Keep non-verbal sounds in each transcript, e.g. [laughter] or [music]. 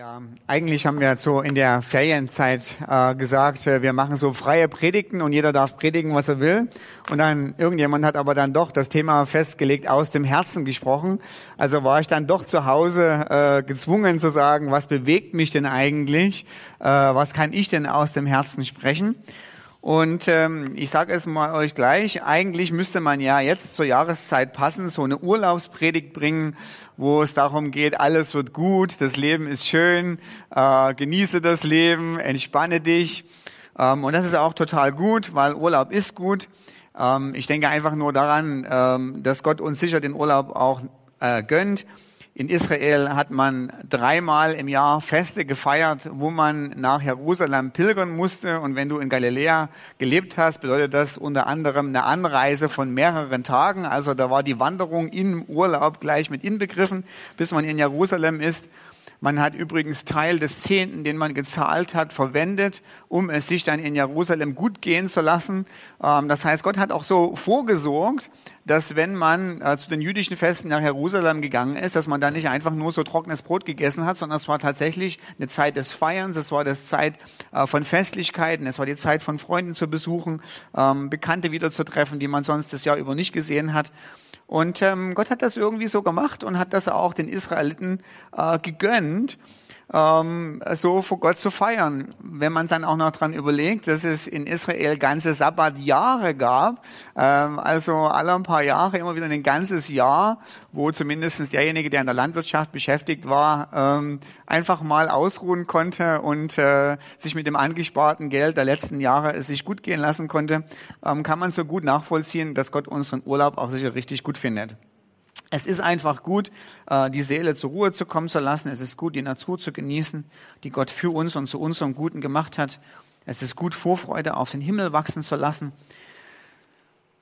Ja, eigentlich haben wir so in der Ferienzeit äh, gesagt, äh, wir machen so freie Predigten und jeder darf predigen, was er will. Und dann irgendjemand hat aber dann doch das Thema festgelegt, aus dem Herzen gesprochen. Also war ich dann doch zu Hause äh, gezwungen zu sagen, was bewegt mich denn eigentlich? Äh, was kann ich denn aus dem Herzen sprechen? Und ähm, ich sage es mal euch gleich, eigentlich müsste man ja jetzt zur Jahreszeit passen, so eine Urlaubspredigt bringen, wo es darum geht, alles wird gut, das Leben ist schön, äh, genieße das Leben, entspanne dich. Ähm, und das ist auch total gut, weil Urlaub ist gut. Ähm, ich denke einfach nur daran, ähm, dass Gott uns sicher den Urlaub auch äh, gönnt. In Israel hat man dreimal im Jahr Feste gefeiert, wo man nach Jerusalem pilgern musste. Und wenn du in Galiläa gelebt hast, bedeutet das unter anderem eine Anreise von mehreren Tagen. Also da war die Wanderung im Urlaub gleich mit inbegriffen, bis man in Jerusalem ist. Man hat übrigens Teil des Zehnten, den man gezahlt hat, verwendet, um es sich dann in Jerusalem gut gehen zu lassen. Ähm, das heißt, Gott hat auch so vorgesorgt, dass wenn man äh, zu den jüdischen Festen nach Jerusalem gegangen ist, dass man da nicht einfach nur so trockenes Brot gegessen hat, sondern es war tatsächlich eine Zeit des Feierns, es war die Zeit äh, von Festlichkeiten, es war die Zeit von Freunden zu besuchen, ähm, Bekannte wiederzutreffen, die man sonst das Jahr über nicht gesehen hat. Und ähm, Gott hat das irgendwie so gemacht und hat das auch den Israeliten äh, gegönnt ähm, so vor Gott zu feiern. Wenn man dann auch noch dran überlegt, dass es in Israel ganze Sabbatjahre gab, ähm, also alle ein paar Jahre immer wieder ein ganzes Jahr, wo zumindest derjenige, der in der Landwirtschaft beschäftigt war, ähm, einfach mal ausruhen konnte und äh, sich mit dem angesparten Geld der letzten Jahre es sich gut gehen lassen konnte, ähm, kann man so gut nachvollziehen, dass Gott unseren Urlaub auch sicher richtig gut findet. Es ist einfach gut, äh, die Seele zur Ruhe zu kommen zu lassen. Es ist gut, die Natur zu genießen, die Gott für uns und zu unserem Guten gemacht hat. Es ist gut, Vorfreude auf den Himmel wachsen zu lassen.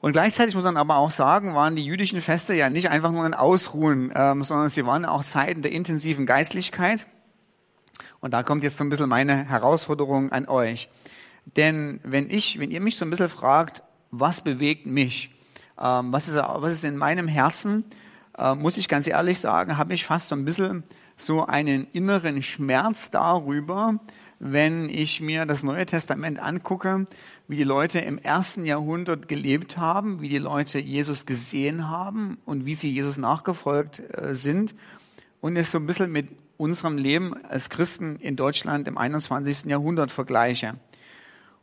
Und gleichzeitig muss man aber auch sagen, waren die jüdischen Feste ja nicht einfach nur ein Ausruhen, ähm, sondern sie waren auch Zeiten der intensiven Geistlichkeit. Und da kommt jetzt so ein bisschen meine Herausforderung an euch. Denn wenn ich, wenn ihr mich so ein bisschen fragt, was bewegt mich? Ähm, was, ist, was ist in meinem Herzen? Äh, muss ich ganz ehrlich sagen, habe ich fast so ein bisschen so einen inneren Schmerz darüber, wenn ich mir das Neue Testament angucke, wie die Leute im ersten Jahrhundert gelebt haben, wie die Leute Jesus gesehen haben und wie sie Jesus nachgefolgt äh, sind und es so ein bisschen mit unserem Leben als Christen in Deutschland im 21. Jahrhundert vergleiche.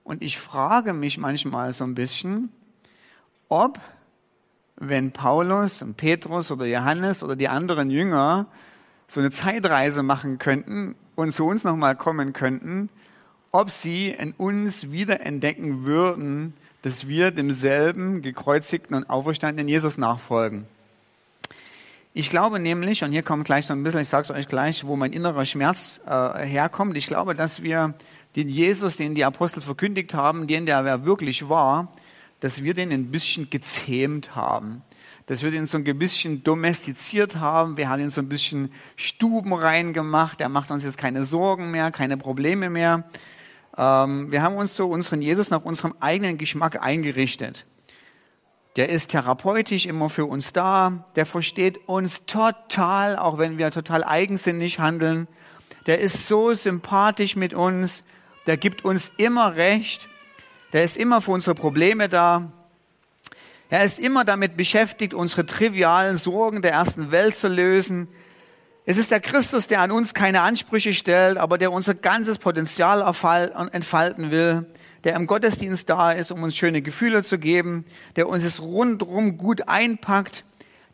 Und ich frage mich manchmal so ein bisschen, ob wenn Paulus und Petrus oder Johannes oder die anderen Jünger so eine Zeitreise machen könnten und zu uns nochmal kommen könnten, ob sie in uns wiederentdecken würden, dass wir demselben gekreuzigten und auferstandenen Jesus nachfolgen. Ich glaube nämlich, und hier kommt gleich so ein bisschen, ich sage es euch gleich, wo mein innerer Schmerz äh, herkommt, ich glaube, dass wir den Jesus, den die Apostel verkündigt haben, den der wirklich war, dass wir den ein bisschen gezähmt haben, dass wir den so ein bisschen domestiziert haben. Wir haben ihn so ein bisschen Stuben reingemacht. Er macht uns jetzt keine Sorgen mehr, keine Probleme mehr. Ähm, wir haben uns so unseren Jesus nach unserem eigenen Geschmack eingerichtet. Der ist therapeutisch immer für uns da. Der versteht uns total, auch wenn wir total eigensinnig handeln. Der ist so sympathisch mit uns. Der gibt uns immer recht. Der ist immer für unsere Probleme da. Er ist immer damit beschäftigt, unsere trivialen Sorgen der ersten Welt zu lösen. Es ist der Christus, der an uns keine Ansprüche stellt, aber der unser ganzes Potenzial entfalten will, der im Gottesdienst da ist, um uns schöne Gefühle zu geben, der uns es rundherum gut einpackt,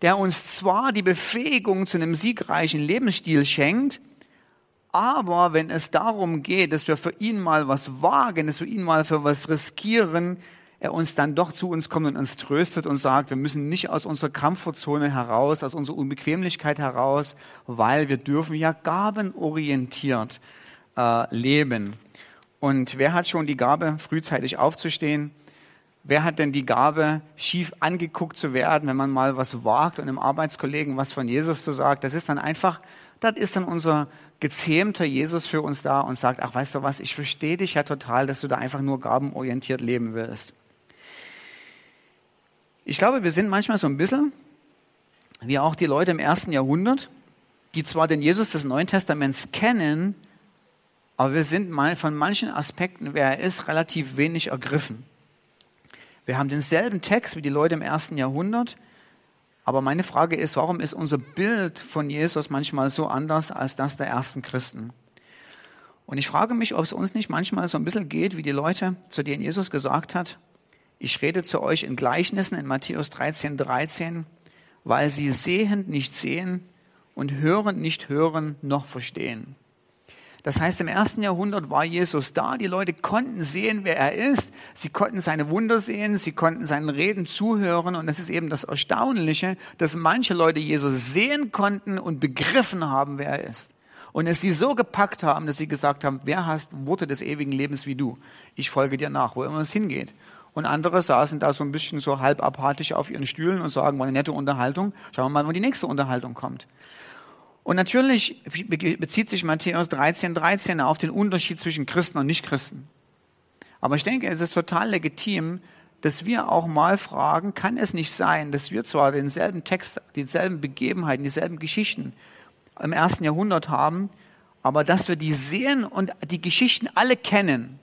der uns zwar die Befähigung zu einem siegreichen Lebensstil schenkt, aber wenn es darum geht, dass wir für ihn mal was wagen, dass wir ihn mal für was riskieren, er uns dann doch zu uns kommt und uns tröstet und sagt, wir müssen nicht aus unserer Komfortzone heraus, aus unserer Unbequemlichkeit heraus, weil wir dürfen ja gabenorientiert äh, leben. Und wer hat schon die Gabe, frühzeitig aufzustehen? Wer hat denn die Gabe, schief angeguckt zu werden, wenn man mal was wagt und einem Arbeitskollegen was von Jesus zu sagt? Das ist dann einfach, das ist dann unser gezähmter Jesus für uns da und sagt, ach weißt du was, ich verstehe dich ja total, dass du da einfach nur gabenorientiert leben willst. Ich glaube, wir sind manchmal so ein bisschen wie auch die Leute im ersten Jahrhundert, die zwar den Jesus des Neuen Testaments kennen, aber wir sind von manchen Aspekten, wer er ist, relativ wenig ergriffen. Wir haben denselben Text wie die Leute im ersten Jahrhundert, aber meine Frage ist, warum ist unser Bild von Jesus manchmal so anders als das der ersten Christen? Und ich frage mich, ob es uns nicht manchmal so ein bisschen geht, wie die Leute, zu denen Jesus gesagt hat, ich rede zu euch in Gleichnissen in Matthäus 13, 13, weil sie sehend nicht sehen und hörend nicht hören noch verstehen. Das heißt, im ersten Jahrhundert war Jesus da. Die Leute konnten sehen, wer er ist. Sie konnten seine Wunder sehen. Sie konnten seinen Reden zuhören. Und das ist eben das Erstaunliche, dass manche Leute Jesus sehen konnten und begriffen haben, wer er ist. Und es sie so gepackt haben, dass sie gesagt haben, wer hast Worte des ewigen Lebens wie du? Ich folge dir nach, wo immer es hingeht. Und andere saßen da so ein bisschen so halb apathisch auf ihren Stühlen und sagen, war eine nette Unterhaltung. Schauen wir mal, wann die nächste Unterhaltung kommt. Und natürlich bezieht sich Matthäus 13, 13 auf den Unterschied zwischen Christen und Nichtchristen. Aber ich denke, es ist total legitim, dass wir auch mal fragen, kann es nicht sein, dass wir zwar denselben Text, dieselben Begebenheiten, dieselben Geschichten im ersten Jahrhundert haben, aber dass wir die sehen und die Geschichten alle kennen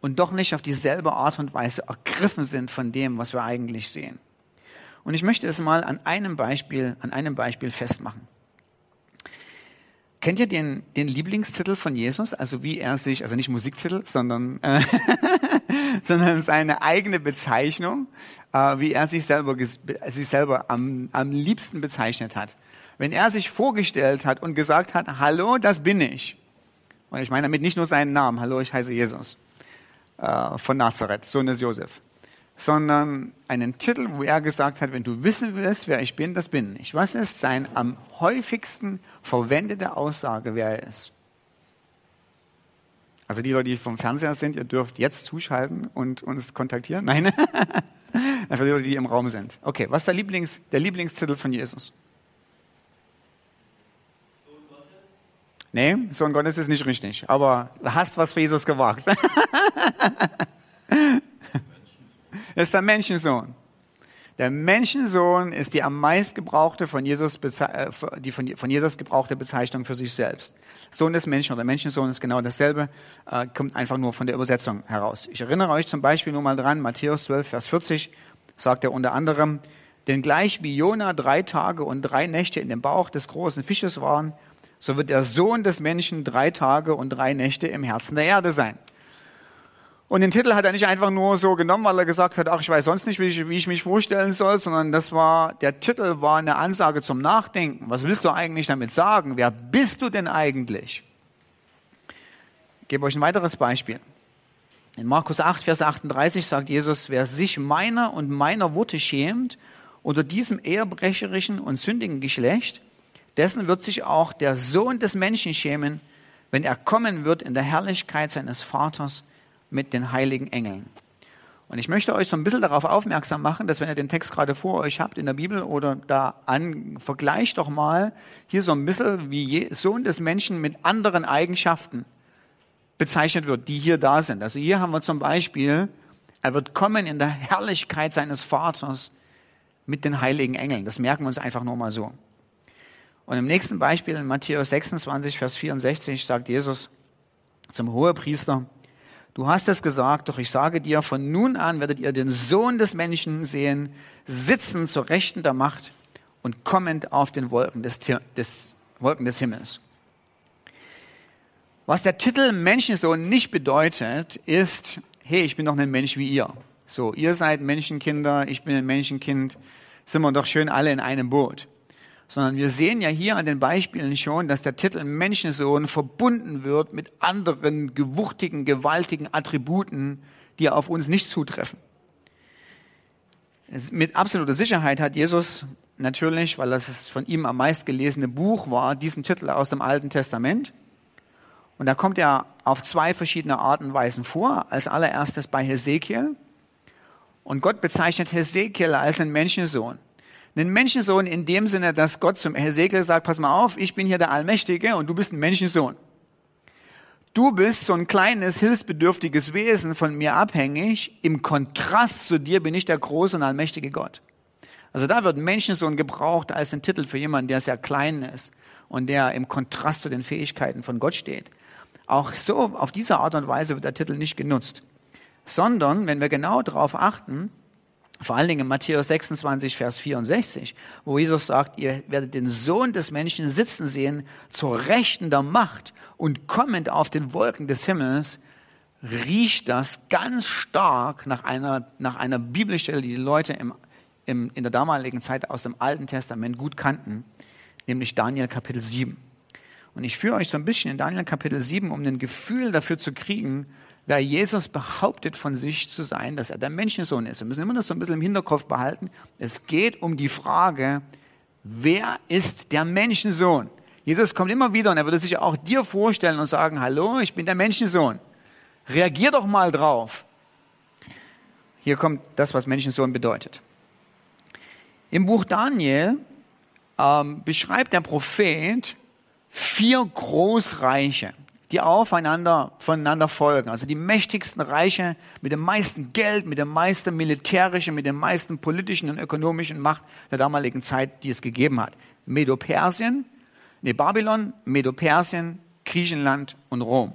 und doch nicht auf dieselbe Art und Weise ergriffen sind von dem, was wir eigentlich sehen. Und ich möchte es mal an einem Beispiel, an einem Beispiel festmachen. Kennt ihr den, den Lieblingstitel von Jesus? Also wie er sich, also nicht Musiktitel, sondern, äh, [laughs] sondern seine eigene Bezeichnung, äh, wie er sich selber, sich selber am, am liebsten bezeichnet hat. Wenn er sich vorgestellt hat und gesagt hat, hallo, das bin ich. Und ich meine damit nicht nur seinen Namen, hallo, ich heiße Jesus äh, von Nazareth, Sohn des Josef sondern einen Titel, wo er gesagt hat, wenn du wissen willst, wer ich bin, das bin ich. Was ist sein am häufigsten verwendete Aussage, wer er ist? Also die Leute, die vom Fernseher sind, ihr dürft jetzt zuschalten und uns kontaktieren. Nein, [laughs] einfach die Leute, die im Raum sind. Okay, was ist der, Lieblings, der Lieblingstitel von Jesus? Sohn Gottes? Nee, Sohn Gottes ist nicht richtig, aber hast was für Jesus gewagt. [laughs] Ist der Menschensohn. Der Menschensohn ist die am meist gebrauchte von Jesus, äh, die von Jesus gebrauchte Bezeichnung für sich selbst. Sohn des Menschen oder Menschensohn ist genau dasselbe, äh, kommt einfach nur von der Übersetzung heraus. Ich erinnere euch zum Beispiel nur mal dran, Matthäus 12, Vers 40 sagt er unter anderem, denn gleich wie Jona drei Tage und drei Nächte in dem Bauch des großen Fisches waren, so wird der Sohn des Menschen drei Tage und drei Nächte im Herzen der Erde sein. Und den Titel hat er nicht einfach nur so genommen, weil er gesagt hat, ach, ich weiß sonst nicht, wie ich, wie ich mich vorstellen soll, sondern das war, der Titel war eine Ansage zum Nachdenken. Was willst du eigentlich damit sagen? Wer bist du denn eigentlich? Ich gebe euch ein weiteres Beispiel. In Markus 8, Vers 38 sagt Jesus, wer sich meiner und meiner Worte schämt, unter diesem ehrbrecherischen und sündigen Geschlecht, dessen wird sich auch der Sohn des Menschen schämen, wenn er kommen wird in der Herrlichkeit seines Vaters mit den heiligen Engeln. Und ich möchte euch so ein bisschen darauf aufmerksam machen, dass wenn ihr den Text gerade vor euch habt in der Bibel oder da an, vergleicht doch mal hier so ein bisschen, wie Sohn des Menschen mit anderen Eigenschaften bezeichnet wird, die hier da sind. Also hier haben wir zum Beispiel, er wird kommen in der Herrlichkeit seines Vaters mit den heiligen Engeln. Das merken wir uns einfach nur mal so. Und im nächsten Beispiel in Matthäus 26, Vers 64 sagt Jesus zum Hohepriester, Du hast es gesagt, doch ich sage dir, von nun an werdet ihr den Sohn des Menschen sehen, sitzen zur Rechten der Macht und kommend auf den Wolken des, des, Wolken des Himmels. Was der Titel Menschensohn nicht bedeutet, ist, hey, ich bin doch ein Mensch wie ihr. So, ihr seid Menschenkinder, ich bin ein Menschenkind, sind wir doch schön alle in einem Boot sondern wir sehen ja hier an den Beispielen schon, dass der Titel Menschensohn verbunden wird mit anderen gewuchtigen, gewaltigen Attributen, die auf uns nicht zutreffen. Mit absoluter Sicherheit hat Jesus natürlich, weil das von ihm am meist gelesene Buch war, diesen Titel aus dem Alten Testament. Und da kommt er auf zwei verschiedene Arten und Weisen vor. Als allererstes bei Hesekiel. Und Gott bezeichnet Hesekiel als einen Menschensohn. Einen Menschensohn in dem Sinne, dass Gott zum Hesekiel sagt, pass mal auf, ich bin hier der Allmächtige und du bist ein Menschensohn. Du bist so ein kleines, hilfsbedürftiges Wesen von mir abhängig. Im Kontrast zu dir bin ich der große und allmächtige Gott. Also da wird Menschensohn gebraucht als ein Titel für jemanden, der sehr klein ist und der im Kontrast zu den Fähigkeiten von Gott steht. Auch so, auf diese Art und Weise wird der Titel nicht genutzt. Sondern, wenn wir genau darauf achten, vor allen Dingen in Matthäus 26, Vers 64, wo Jesus sagt, ihr werdet den Sohn des Menschen sitzen sehen, zur Rechten der Macht und kommend auf den Wolken des Himmels, riecht das ganz stark nach einer, nach einer Bibelstelle, die die Leute im im, in der damaligen Zeit aus dem Alten Testament gut kannten, nämlich Daniel Kapitel 7. Und ich führe euch so ein bisschen in Daniel Kapitel 7, um ein Gefühl dafür zu kriegen, wer Jesus behauptet von sich zu sein, dass er der Menschensohn ist. Wir müssen immer das so ein bisschen im Hinterkopf behalten. Es geht um die Frage, wer ist der Menschensohn? Jesus kommt immer wieder und er würde sich auch dir vorstellen und sagen, hallo, ich bin der Menschensohn. Reagier doch mal drauf. Hier kommt das, was Menschensohn bedeutet. Im Buch Daniel ähm, beschreibt der Prophet vier Großreiche, die aufeinander, voneinander folgen. Also die mächtigsten Reiche mit dem meisten Geld, mit dem meisten militärischen, mit dem meisten politischen und ökonomischen Macht der damaligen Zeit, die es gegeben hat. Medo-Persien, nee, Babylon, Medo-Persien, Griechenland und Rom.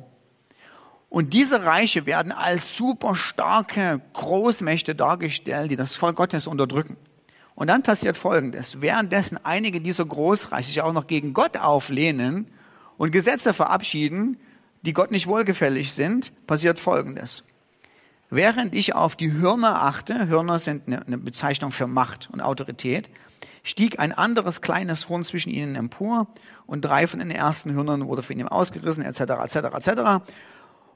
Und diese Reiche werden als super starke Großmächte dargestellt, die das Volk Gottes unterdrücken. Und dann passiert Folgendes. Währenddessen einige dieser Großreiche sich auch noch gegen Gott auflehnen und Gesetze verabschieden, die Gott nicht wohlgefällig sind, passiert Folgendes. Während ich auf die Hörner achte, Hörner sind eine Bezeichnung für Macht und Autorität, stieg ein anderes kleines Horn zwischen ihnen empor und drei von den ersten Hörnern wurde von ihm ausgerissen, etc., etc., etc.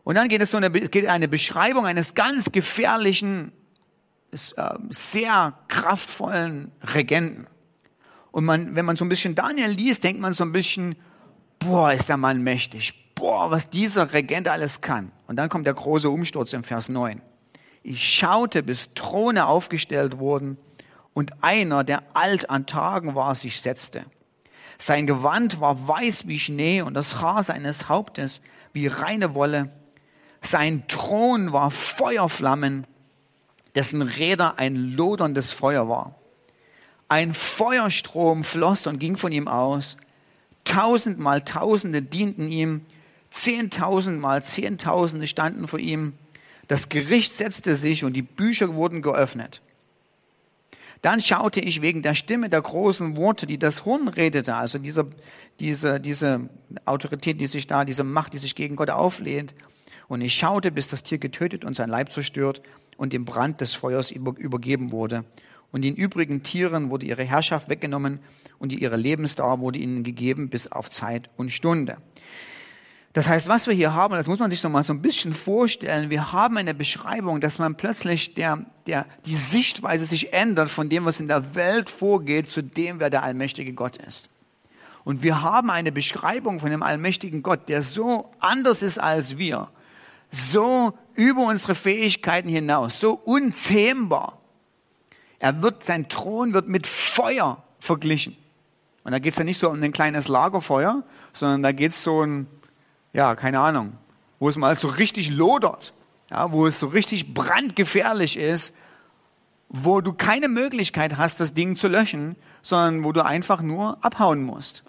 Und dann geht es so eine, geht eine Beschreibung eines ganz gefährlichen äh, sehr kraftvollen Regenten. Und man, wenn man so ein bisschen Daniel liest, denkt man so ein bisschen, boah, ist der Mann mächtig. Boah, was dieser Regent alles kann. Und dann kommt der große Umsturz im Vers 9. Ich schaute, bis Throne aufgestellt wurden und einer, der alt an Tagen war, sich setzte. Sein Gewand war weiß wie Schnee und das Haar seines Hauptes wie reine Wolle. Sein Thron war Feuerflammen dessen Räder ein loderndes Feuer war. Ein Feuerstrom floss und ging von ihm aus. Tausendmal Tausende dienten ihm. Zehntausendmal Zehntausende standen vor ihm. Das Gericht setzte sich und die Bücher wurden geöffnet. Dann schaute ich wegen der Stimme der großen Worte, die das Horn redete, also diese, diese, diese Autorität, die sich da, diese Macht, die sich gegen Gott auflehnt. Und ich schaute, bis das Tier getötet und sein Leib zerstört und dem Brand des Feuers übergeben wurde. Und den übrigen Tieren wurde ihre Herrschaft weggenommen und ihre Lebensdauer wurde ihnen gegeben bis auf Zeit und Stunde. Das heißt, was wir hier haben, das muss man sich noch mal so ein bisschen vorstellen. Wir haben eine Beschreibung, dass man plötzlich der, der, die Sichtweise sich ändert von dem, was in der Welt vorgeht, zu dem, wer der allmächtige Gott ist. Und wir haben eine Beschreibung von dem allmächtigen Gott, der so anders ist als wir so über unsere Fähigkeiten hinaus, so unzähmbar. Er wird, sein Thron wird mit Feuer verglichen. Und da geht es ja nicht so um ein kleines Lagerfeuer, sondern da geht es so ein, ja, keine Ahnung, wo es mal so richtig lodert, ja, wo es so richtig brandgefährlich ist, wo du keine Möglichkeit hast, das Ding zu löschen, sondern wo du einfach nur abhauen musst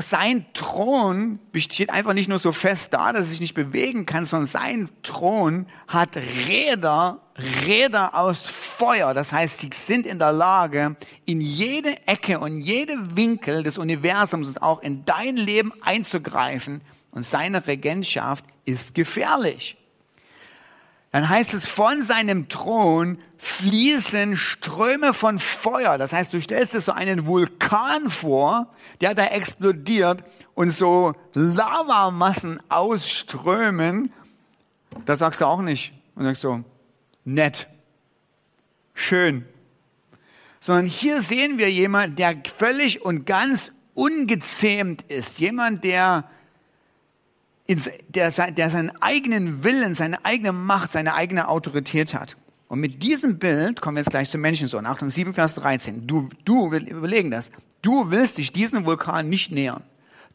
sein Thron besteht einfach nicht nur so fest da, dass er sich nicht bewegen kann, sondern sein Thron hat Räder, Räder aus Feuer. Das heißt, sie sind in der Lage, in jede Ecke und jede Winkel des Universums und auch in dein Leben einzugreifen. Und seine Regentschaft ist gefährlich dann heißt es, von seinem Thron fließen Ströme von Feuer. Das heißt, du stellst dir so einen Vulkan vor, der da explodiert und so Lavamassen ausströmen. Da sagst du auch nicht. Und sagst so, nett, schön. Sondern hier sehen wir jemand, der völlig und ganz ungezähmt ist. Jemand, der der, der seinen eigenen Willen, seine eigene Macht, seine eigene Autorität hat. Und mit diesem Bild kommen wir jetzt gleich zum Menschensohn. Achtung, 7, Vers 13. Du, du, überlegen das. Du willst dich diesem Vulkan nicht nähern.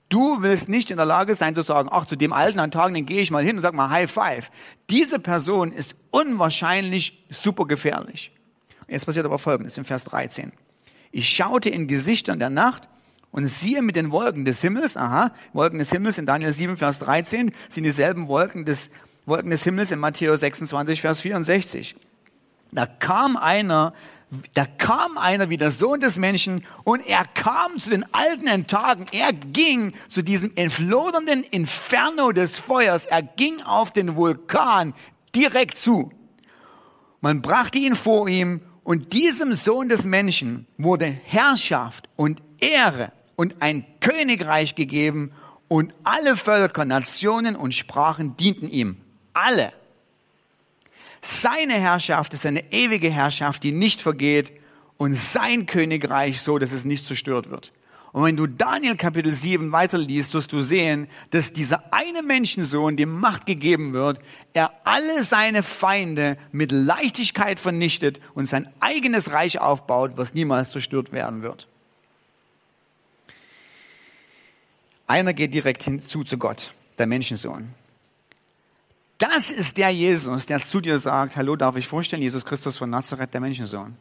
Du willst nicht in der Lage sein zu sagen, ach, zu dem alten Antagen, den gehe ich mal hin und sag mal High Five. Diese Person ist unwahrscheinlich super gefährlich. Jetzt passiert aber Folgendes im Vers 13. Ich schaute in Gesichtern der Nacht und siehe mit den Wolken des Himmels, aha, Wolken des Himmels in Daniel 7, Vers 13 sind dieselben Wolken des, Wolken des Himmels in Matthäus 26, Vers 64. Da kam einer da kam einer wie der Sohn des Menschen und er kam zu den alten Tagen. Er ging zu diesem entflodernden Inferno des Feuers. Er ging auf den Vulkan direkt zu. Man brachte ihn vor ihm und diesem Sohn des Menschen wurde Herrschaft und Ehre und ein Königreich gegeben und alle Völker, Nationen und Sprachen dienten ihm. Alle. Seine Herrschaft ist eine ewige Herrschaft, die nicht vergeht und sein Königreich so, dass es nicht zerstört wird. Und wenn du Daniel Kapitel 7 weiterliest, wirst du sehen, dass dieser eine Menschensohn dem Macht gegeben wird, er alle seine Feinde mit Leichtigkeit vernichtet und sein eigenes Reich aufbaut, was niemals zerstört werden wird. Einer geht direkt hinzu zu Gott, der Menschensohn. Das ist der Jesus, der zu dir sagt, hallo, darf ich vorstellen, Jesus Christus von Nazareth, der Menschensohn.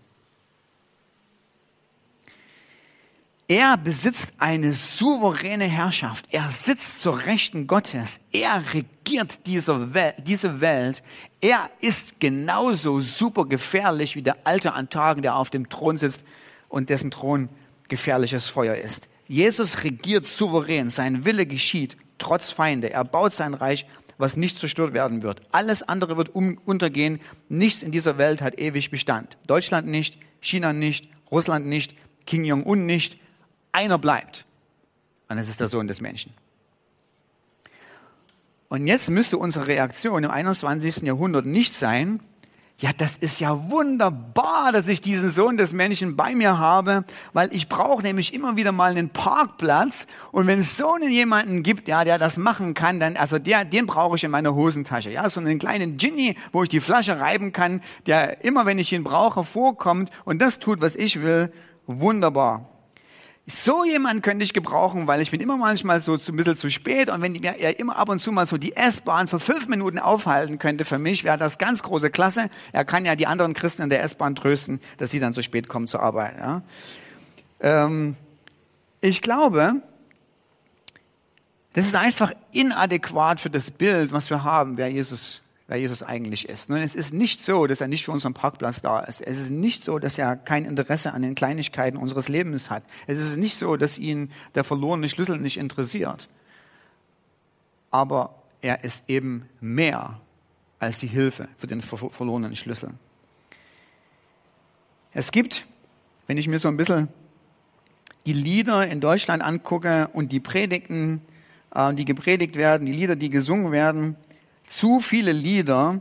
Er besitzt eine souveräne Herrschaft. Er sitzt zur Rechten Gottes. Er regiert diese Welt. Er ist genauso super gefährlich wie der Alte an Tagen, der auf dem Thron sitzt und dessen Thron gefährliches Feuer ist. Jesus regiert souverän. Sein Wille geschieht trotz Feinde. Er baut sein Reich was nicht zerstört werden wird. Alles andere wird um, untergehen. Nichts in dieser Welt hat ewig Bestand. Deutschland nicht, China nicht, Russland nicht, Kim Jong-un nicht. Einer bleibt. Und das ist der Sohn des Menschen. Und jetzt müsste unsere Reaktion im 21. Jahrhundert nicht sein, ja, das ist ja wunderbar, dass ich diesen Sohn des Menschen bei mir habe, weil ich brauche nämlich immer wieder mal einen Parkplatz. Und wenn es so einen jemanden gibt, ja, der das machen kann, dann, also der, den brauche ich in meiner Hosentasche. Ja, so einen kleinen Ginny, wo ich die Flasche reiben kann, der immer, wenn ich ihn brauche, vorkommt und das tut, was ich will. Wunderbar. So jemand könnte ich gebrauchen, weil ich bin immer manchmal so ein bisschen zu spät und wenn er immer ab und zu mal so die S-Bahn für fünf Minuten aufhalten könnte für mich, wäre das ganz große Klasse. Er kann ja die anderen Christen in der S-Bahn trösten, dass sie dann zu spät kommen zur Arbeit. Ja. Ähm, ich glaube, das ist einfach inadäquat für das Bild, was wir haben, wer Jesus wer Jesus eigentlich ist. Nun, es ist nicht so, dass er nicht für unseren Parkplatz da ist. Es ist nicht so, dass er kein Interesse an den Kleinigkeiten unseres Lebens hat. Es ist nicht so, dass ihn der verlorene Schlüssel nicht interessiert. Aber er ist eben mehr als die Hilfe für den verlorenen Schlüssel. Es gibt, wenn ich mir so ein bisschen die Lieder in Deutschland angucke und die Predigten, äh, die gepredigt werden, die Lieder, die gesungen werden, zu viele Lieder,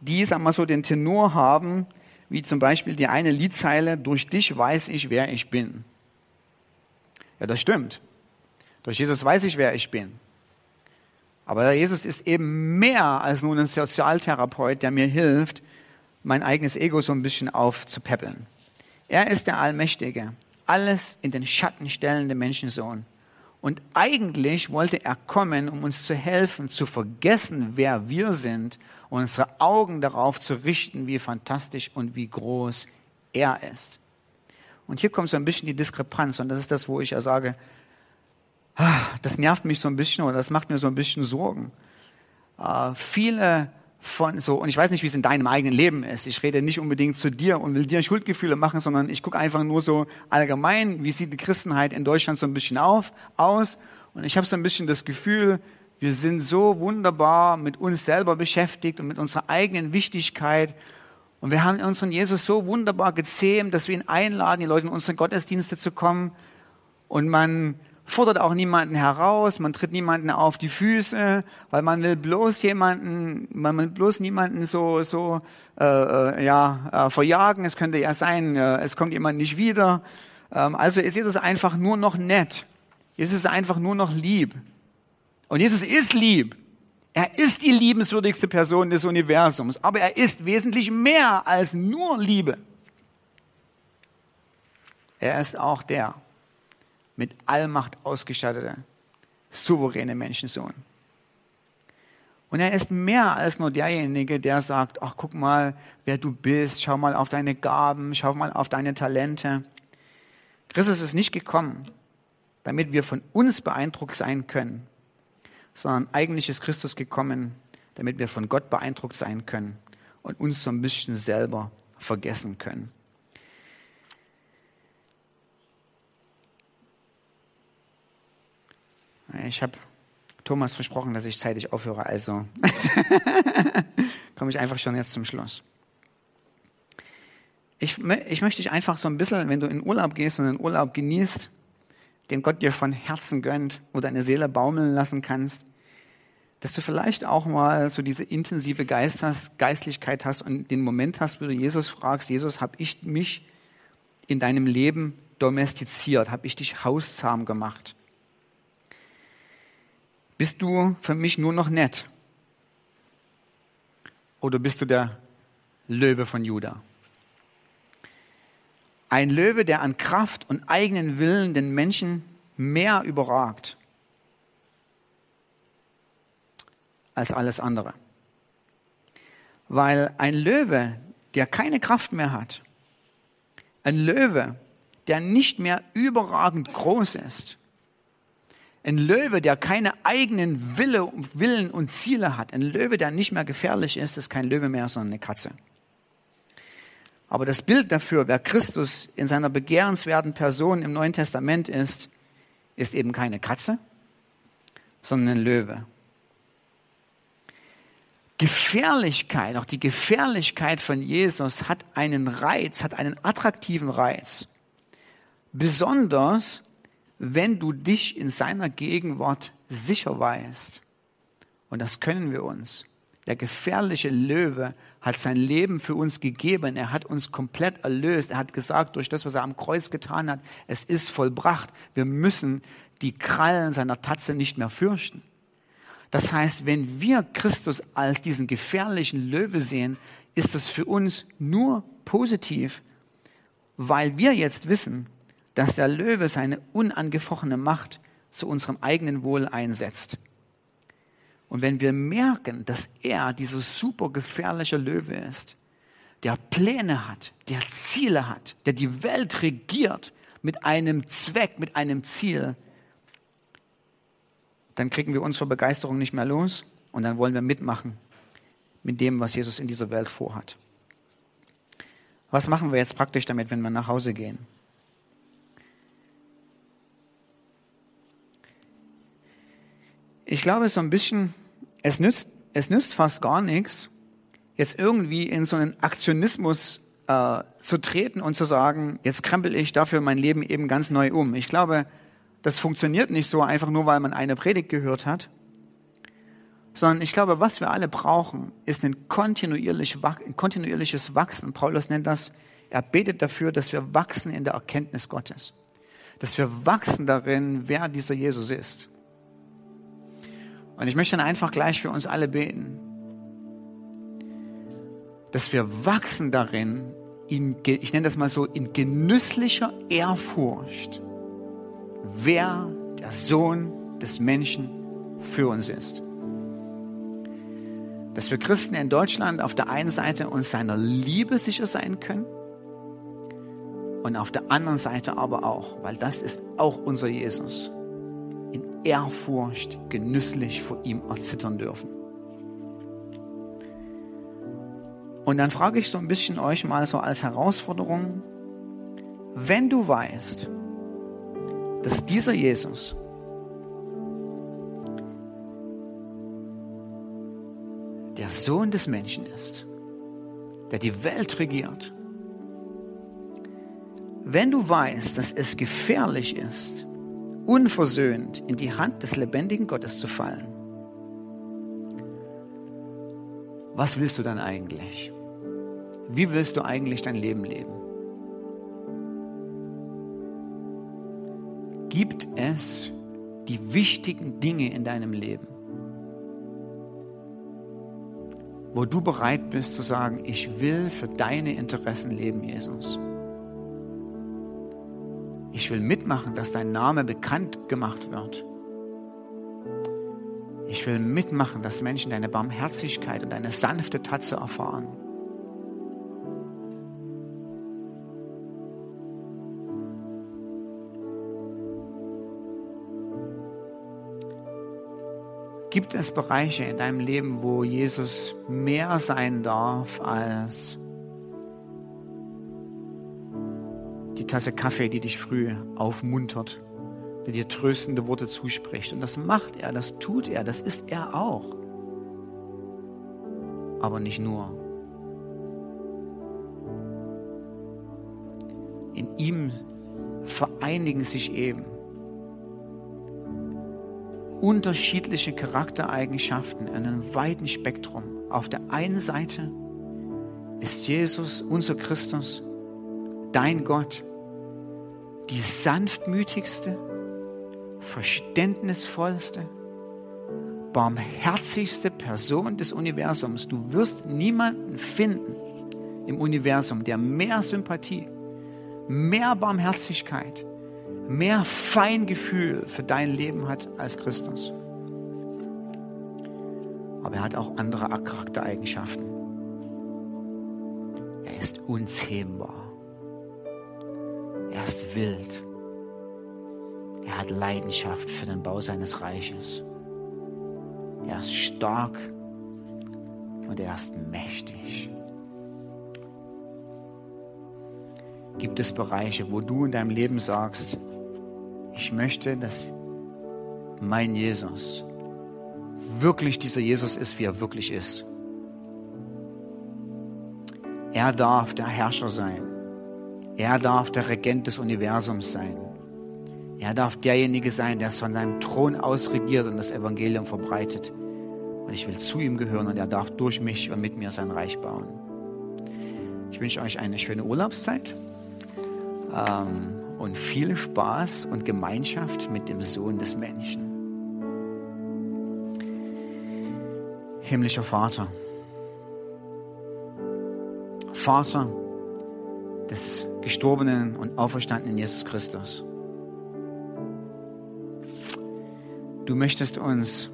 die, sagen wir so, den Tenor haben, wie zum Beispiel die eine Liedzeile, durch dich weiß ich, wer ich bin. Ja, das stimmt. Durch Jesus weiß ich, wer ich bin. Aber Jesus ist eben mehr als nur ein Sozialtherapeut, der mir hilft, mein eigenes Ego so ein bisschen aufzupäppeln. Er ist der Allmächtige, alles in den Schatten stellende Menschensohn. Und eigentlich wollte er kommen, um uns zu helfen, zu vergessen, wer wir sind und unsere Augen darauf zu richten, wie fantastisch und wie groß er ist. Und hier kommt so ein bisschen die Diskrepanz und das ist das, wo ich ja sage, ah, das nervt mich so ein bisschen oder das macht mir so ein bisschen Sorgen. Uh, viele von so, und ich weiß nicht, wie es in deinem eigenen Leben ist. Ich rede nicht unbedingt zu dir und will dir Schuldgefühle machen, sondern ich gucke einfach nur so allgemein, wie sieht die Christenheit in Deutschland so ein bisschen auf, aus. Und ich habe so ein bisschen das Gefühl, wir sind so wunderbar mit uns selber beschäftigt und mit unserer eigenen Wichtigkeit. Und wir haben unseren Jesus so wunderbar gezähmt, dass wir ihn einladen, die Leute in unsere Gottesdienste zu kommen. Und man fordert auch niemanden heraus, man tritt niemanden auf die Füße, weil man will bloß jemanden, man will bloß niemanden so so äh, äh, ja äh, verjagen. Es könnte ja sein, äh, es kommt jemand nicht wieder. Ähm, also ist Jesus einfach nur noch nett. Jesus ist einfach nur noch lieb. Und Jesus ist lieb. Er ist die liebenswürdigste Person des Universums, aber er ist wesentlich mehr als nur Liebe. Er ist auch der mit Allmacht ausgestattete, souveräne Menschensohn. Und er ist mehr als nur derjenige, der sagt, ach guck mal, wer du bist, schau mal auf deine Gaben, schau mal auf deine Talente. Christus ist nicht gekommen, damit wir von uns beeindruckt sein können, sondern eigentlich ist Christus gekommen, damit wir von Gott beeindruckt sein können und uns so ein bisschen selber vergessen können. Ich habe Thomas versprochen, dass ich zeitig aufhöre, also [laughs] komme ich einfach schon jetzt zum Schluss. Ich, ich möchte dich einfach so ein bisschen, wenn du in Urlaub gehst und den Urlaub genießt, den Gott dir von Herzen gönnt, wo deine Seele baumeln lassen kannst, dass du vielleicht auch mal so diese intensive Geist hast, Geistlichkeit hast und den Moment hast, wo du Jesus fragst, Jesus, habe ich mich in deinem Leben domestiziert, habe ich dich hauszahm gemacht? Bist du für mich nur noch nett? Oder bist du der Löwe von Juda? Ein Löwe, der an Kraft und eigenen Willen den Menschen mehr überragt als alles andere. Weil ein Löwe, der keine Kraft mehr hat, ein Löwe, der nicht mehr überragend groß ist, ein Löwe, der keine eigenen Wille, Willen und Ziele hat. Ein Löwe, der nicht mehr gefährlich ist, ist kein Löwe mehr, sondern eine Katze. Aber das Bild dafür, wer Christus in seiner begehrenswerten Person im Neuen Testament ist, ist eben keine Katze, sondern ein Löwe. Gefährlichkeit, auch die Gefährlichkeit von Jesus hat einen Reiz, hat einen attraktiven Reiz. Besonders wenn du dich in seiner Gegenwart sicher weißt. Und das können wir uns. Der gefährliche Löwe hat sein Leben für uns gegeben. Er hat uns komplett erlöst. Er hat gesagt, durch das, was er am Kreuz getan hat, es ist vollbracht. Wir müssen die Krallen seiner Tatze nicht mehr fürchten. Das heißt, wenn wir Christus als diesen gefährlichen Löwe sehen, ist das für uns nur positiv, weil wir jetzt wissen, dass der Löwe seine unangefochtene Macht zu unserem eigenen Wohl einsetzt. Und wenn wir merken, dass er dieser super gefährliche Löwe ist, der Pläne hat, der Ziele hat, der die Welt regiert mit einem Zweck, mit einem Ziel, dann kriegen wir uns vor Begeisterung nicht mehr los und dann wollen wir mitmachen mit dem, was Jesus in dieser Welt vorhat. Was machen wir jetzt praktisch damit, wenn wir nach Hause gehen? Ich glaube so ein bisschen, es nützt, es nützt fast gar nichts, jetzt irgendwie in so einen Aktionismus äh, zu treten und zu sagen, jetzt krempel ich dafür mein Leben eben ganz neu um. Ich glaube, das funktioniert nicht so einfach nur, weil man eine Predigt gehört hat, sondern ich glaube, was wir alle brauchen, ist ein, kontinuierlich, ein kontinuierliches Wachsen. Paulus nennt das, er betet dafür, dass wir wachsen in der Erkenntnis Gottes, dass wir wachsen darin, wer dieser Jesus ist. Und ich möchte dann einfach gleich für uns alle beten, dass wir wachsen darin, in, ich nenne das mal so, in genüsslicher Ehrfurcht, wer der Sohn des Menschen für uns ist. Dass wir Christen in Deutschland auf der einen Seite uns seiner Liebe sicher sein können und auf der anderen Seite aber auch, weil das ist auch unser Jesus, Ehrfurcht genüsslich vor ihm erzittern dürfen. Und dann frage ich so ein bisschen euch mal so als Herausforderung, wenn du weißt, dass dieser Jesus der Sohn des Menschen ist, der die Welt regiert, wenn du weißt, dass es gefährlich ist, unversöhnt in die Hand des lebendigen Gottes zu fallen. Was willst du dann eigentlich? Wie willst du eigentlich dein Leben leben? Gibt es die wichtigen Dinge in deinem Leben? wo du bereit bist zu sagen, ich will für deine Interessen leben, Jesus. Ich will mitmachen, dass dein Name bekannt gemacht wird. Ich will mitmachen, dass Menschen deine Barmherzigkeit und deine sanfte Tatze erfahren. Gibt es Bereiche in deinem Leben, wo Jesus mehr sein darf als die Tasse Kaffee, die dich früh aufmuntert, die dir tröstende Worte zuspricht? Und das macht er, das tut er, das ist er auch. Aber nicht nur. In ihm vereinigen sich eben unterschiedliche Charaktereigenschaften in einem weiten Spektrum. Auf der einen Seite ist Jesus, unser Christus, dein Gott, die sanftmütigste, verständnisvollste, barmherzigste Person des Universums. Du wirst niemanden finden im Universum, der mehr Sympathie, mehr Barmherzigkeit, mehr Feingefühl für dein Leben hat als Christus. Aber er hat auch andere Charaktereigenschaften. Er ist unzähmbar. Er ist wild. Er hat Leidenschaft für den Bau seines Reiches. Er ist stark und er ist mächtig. Gibt es Bereiche, wo du in deinem Leben sagst, ich möchte, dass mein Jesus wirklich dieser Jesus ist, wie er wirklich ist. Er darf der Herrscher sein. Er darf der Regent des Universums sein. Er darf derjenige sein, der es von seinem Thron aus regiert und das Evangelium verbreitet. Und ich will zu ihm gehören und er darf durch mich und mit mir sein Reich bauen. Ich wünsche euch eine schöne Urlaubszeit. Ähm, und viel Spaß und Gemeinschaft mit dem Sohn des Menschen. Himmlischer Vater, Vater des gestorbenen und auferstandenen Jesus Christus. Du möchtest uns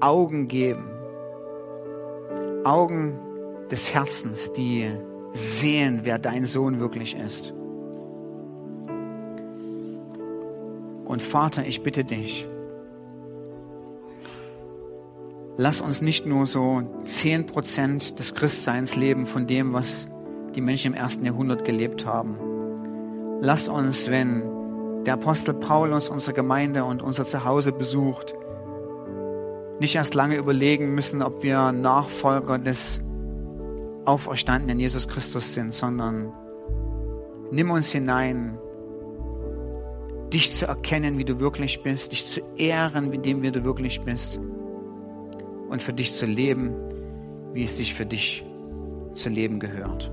Augen geben, Augen des Herzens, die sehen, wer dein Sohn wirklich ist. Und Vater, ich bitte dich, lass uns nicht nur so zehn Prozent des Christseins leben von dem, was die Menschen im ersten Jahrhundert gelebt haben. Lass uns, wenn der Apostel Paulus unsere Gemeinde und unser Zuhause besucht, nicht erst lange überlegen müssen, ob wir Nachfolger des auferstandenen Jesus Christus sind, sondern nimm uns hinein dich zu erkennen, wie du wirklich bist, dich zu ehren, wie dem, wie du wirklich bist und für dich zu leben, wie es sich für dich zu leben gehört.